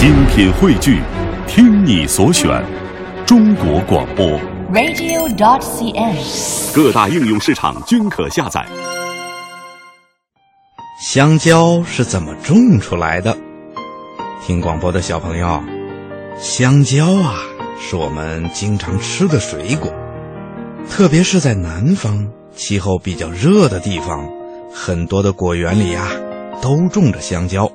精品汇聚，听你所选，中国广播。radio.dot.cn，。各大应用市场均可下载。香蕉是怎么种出来的？听广播的小朋友，香蕉啊，是我们经常吃的水果，特别是在南方气候比较热的地方，很多的果园里啊都种着香蕉。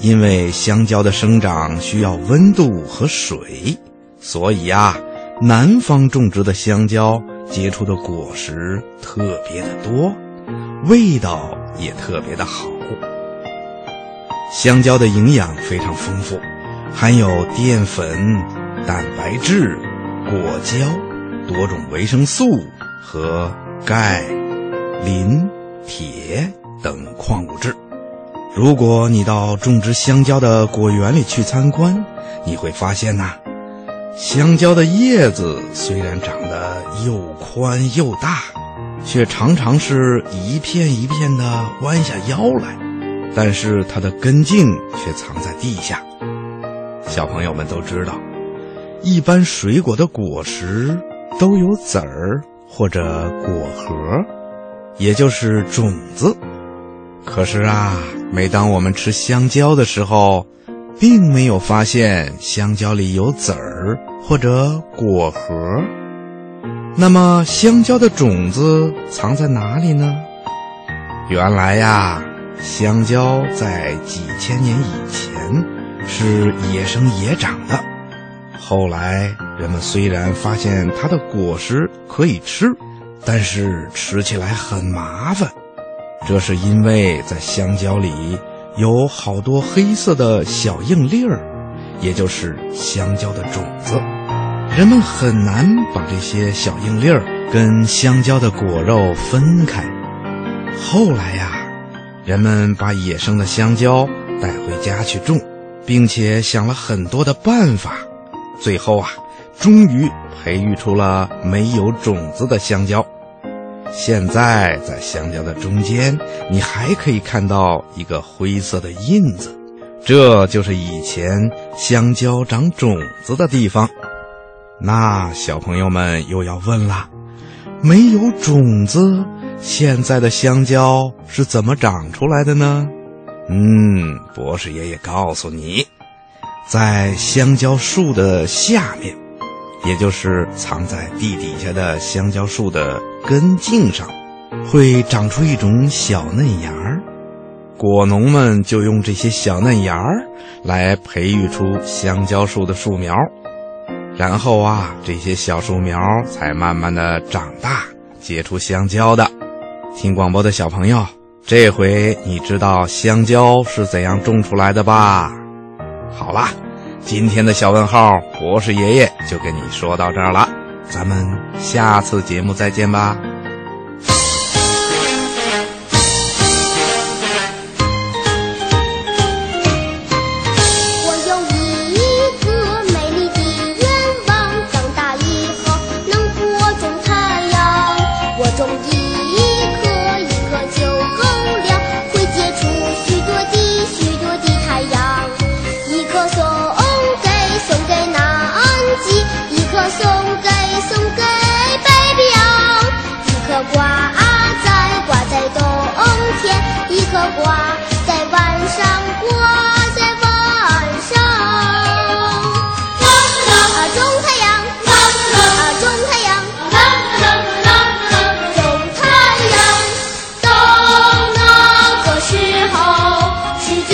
因为香蕉的生长需要温度和水，所以啊，南方种植的香蕉结出的果实特别的多，味道也特别的好。香蕉的营养非常丰富，含有淀粉、蛋白质、果胶、多种维生素和钙、磷、铁等矿物质。如果你到种植香蕉的果园里去参观，你会发现呐、香蕉的叶子虽然长得又宽又大，却常常是一片一片的弯下腰来，但是它的根茎却藏在地下。小朋友们都知道，一般水果的果实都有籽儿或者果核，也就是种子。可是啊，每当我们吃香蕉的时候，并没有发现香蕉里有籽儿或者果核。那么，香蕉的种子藏在哪里呢？原来呀，香蕉在几千年以前是野生野长的。后来，人们虽然发现它的果实可以吃，但是吃起来很麻烦。这是因为在香蕉里有好多黑色的小硬粒儿，也就是香蕉的种子，人们很难把这些小硬粒儿跟香蕉的果肉分开。后来呀，人们把野生的香蕉带回家去种，并且想了很多的办法，最后啊，终于培育出了没有种子的香蕉。现在在香蕉的中间，你还可以看到一个灰色的印子，这就是以前香蕉长种子的地方。那小朋友们又要问了：没有种子，现在的香蕉是怎么长出来的呢？嗯，博士爷爷告诉你，在香蕉树的下面。也就是藏在地底下的香蕉树的根茎上，会长出一种小嫩芽儿。果农们就用这些小嫩芽儿来培育出香蕉树的树苗，然后啊，这些小树苗才慢慢的长大，结出香蕉的。听广播的小朋友，这回你知道香蕉是怎样种出来的吧？好啦。今天的小问号，博士爷爷就跟你说到这儿了，咱们下次节目再见吧。我有一个美丽的愿望长大以后能播种太阳。我种一颗挂在晚上挂在晚上。啦啦啦种太阳啦啦啦种太阳啦啦啦啦啦种太阳到那个时候世界